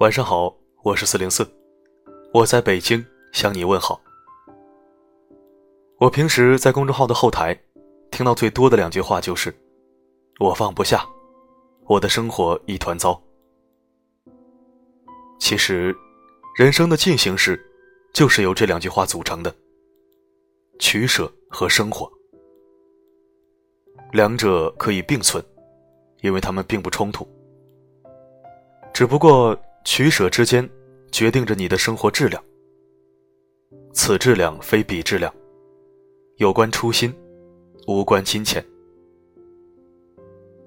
晚上好，我是四零四，我在北京向你问好。我平时在公众号的后台听到最多的两句话就是“我放不下，我的生活一团糟”。其实，人生的进行式就是由这两句话组成的：取舍和生活。两者可以并存，因为它们并不冲突。只不过取舍之间，决定着你的生活质量。此质量非彼质量，有关初心，无关金钱。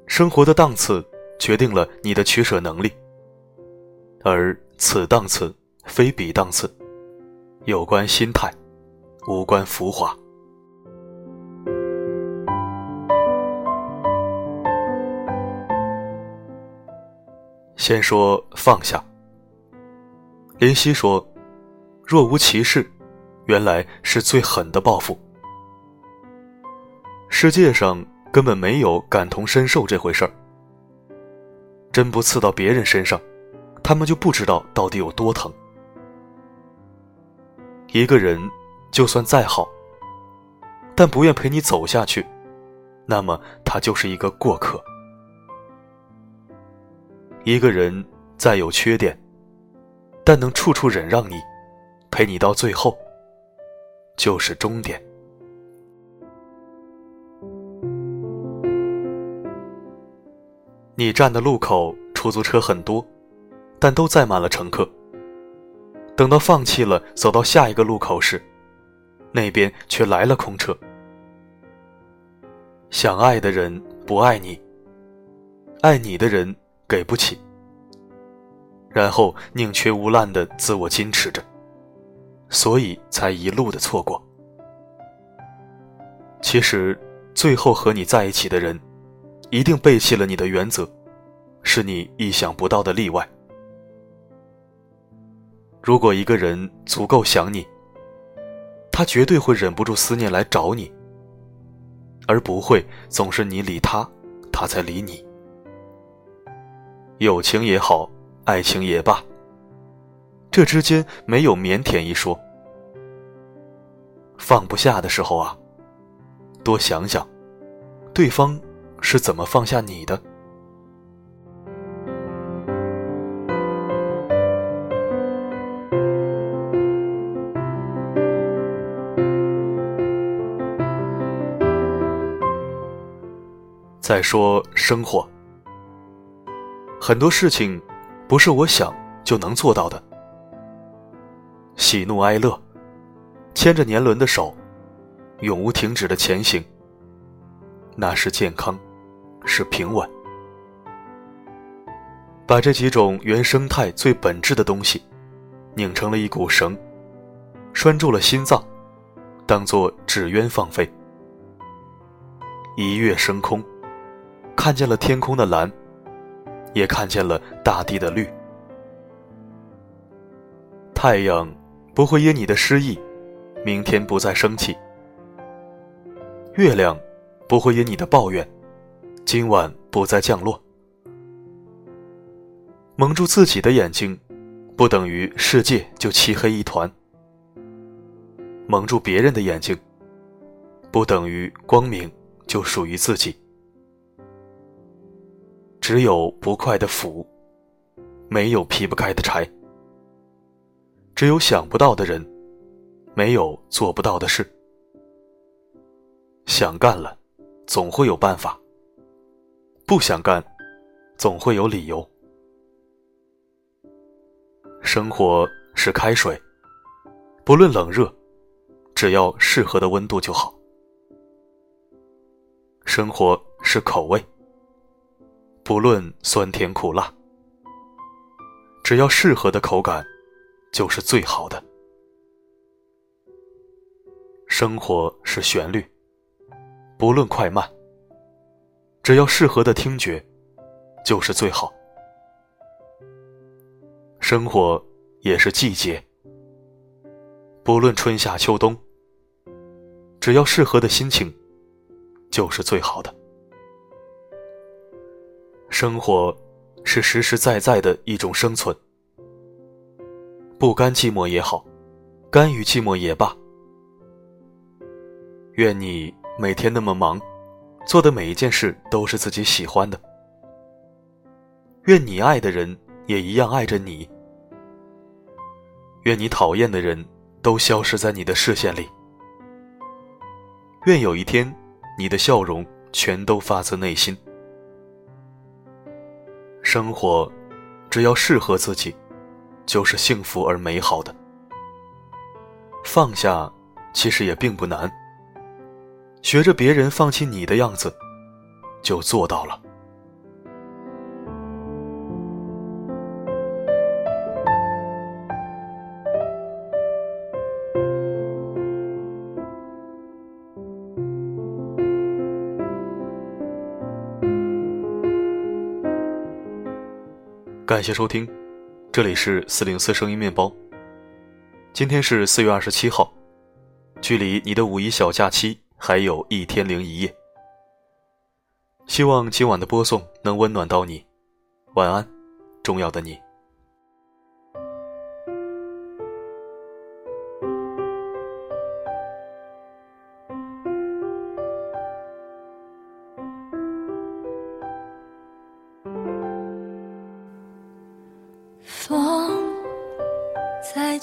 生活的档次决定了你的取舍能力，而此档次非彼档次，有关心态，无关浮华。先说放下。林夕说：“若无其事，原来是最狠的报复。世界上根本没有感同身受这回事儿。针不刺到别人身上，他们就不知道到底有多疼。一个人就算再好，但不愿陪你走下去，那么他就是一个过客。”一个人再有缺点，但能处处忍让你，陪你到最后，就是终点。你站的路口出租车很多，但都载满了乘客。等到放弃了，走到下一个路口时，那边却来了空车。想爱的人不爱你，爱你的人。给不起，然后宁缺毋滥的自我矜持着，所以才一路的错过。其实，最后和你在一起的人，一定背弃了你的原则，是你意想不到的例外。如果一个人足够想你，他绝对会忍不住思念来找你，而不会总是你理他，他才理你。友情也好，爱情也罢，这之间没有腼腆一说。放不下的时候啊，多想想，对方是怎么放下你的。再说生活。很多事情，不是我想就能做到的。喜怒哀乐，牵着年轮的手，永无停止的前行。那是健康，是平稳。把这几种原生态最本质的东西，拧成了一股绳，拴住了心脏，当做纸鸢放飞。一跃升空，看见了天空的蓝。也看见了大地的绿。太阳不会因你的失意，明天不再生气；月亮不会因你的抱怨，今晚不再降落。蒙住自己的眼睛，不等于世界就漆黑一团；蒙住别人的眼睛，不等于光明就属于自己。只有不快的斧，没有劈不开的柴；只有想不到的人，没有做不到的事。想干了，总会有办法；不想干，总会有理由。生活是开水，不论冷热，只要适合的温度就好。生活是口味。不论酸甜苦辣，只要适合的口感，就是最好的。生活是旋律，不论快慢，只要适合的听觉，就是最好。生活也是季节，不论春夏秋冬，只要适合的心情，就是最好的。生活是实实在在的一种生存，不甘寂寞也好，甘于寂寞也罢。愿你每天那么忙，做的每一件事都是自己喜欢的。愿你爱的人也一样爱着你。愿你讨厌的人都消失在你的视线里。愿有一天，你的笑容全都发自内心。生活，只要适合自己，就是幸福而美好的。放下，其实也并不难。学着别人放弃你的样子，就做到了。感谢收听，这里是四零四声音面包。今天是四月二十七号，距离你的五一小假期还有一天零一夜。希望今晚的播送能温暖到你，晚安，重要的你。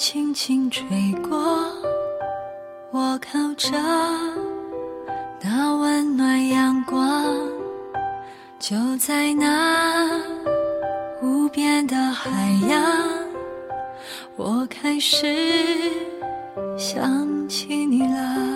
轻轻吹过，我靠着那温暖阳光，就在那无边的海洋，我开始想起你了，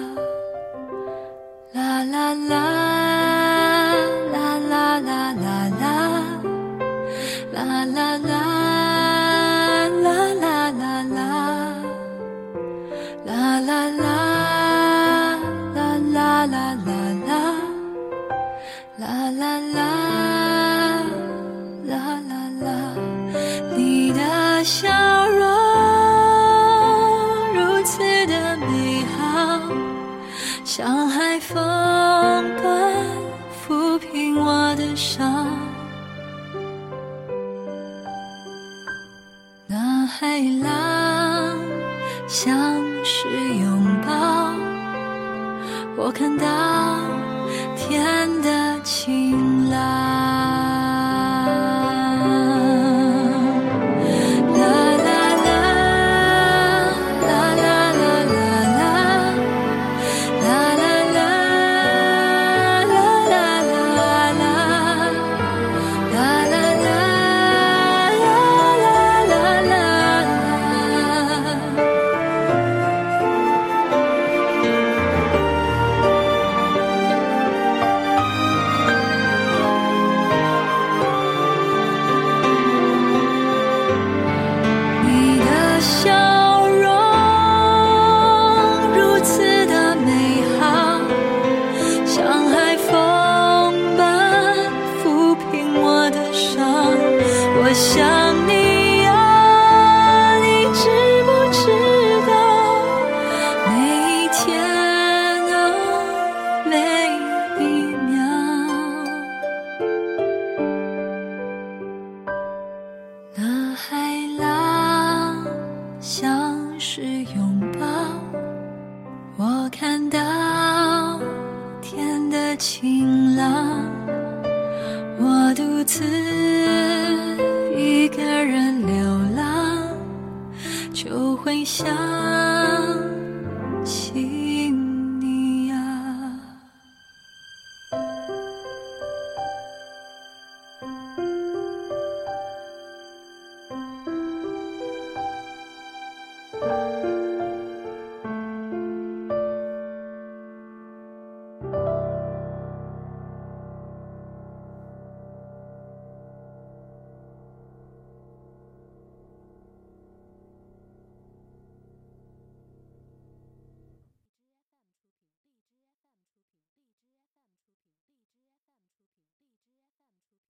笑容如此的美好像海风般抚平我的伤，那海浪像是拥抱，我看到天的晴朗。我想你啊，你知不知道？每一天啊，每一秒，那海浪像是永。想。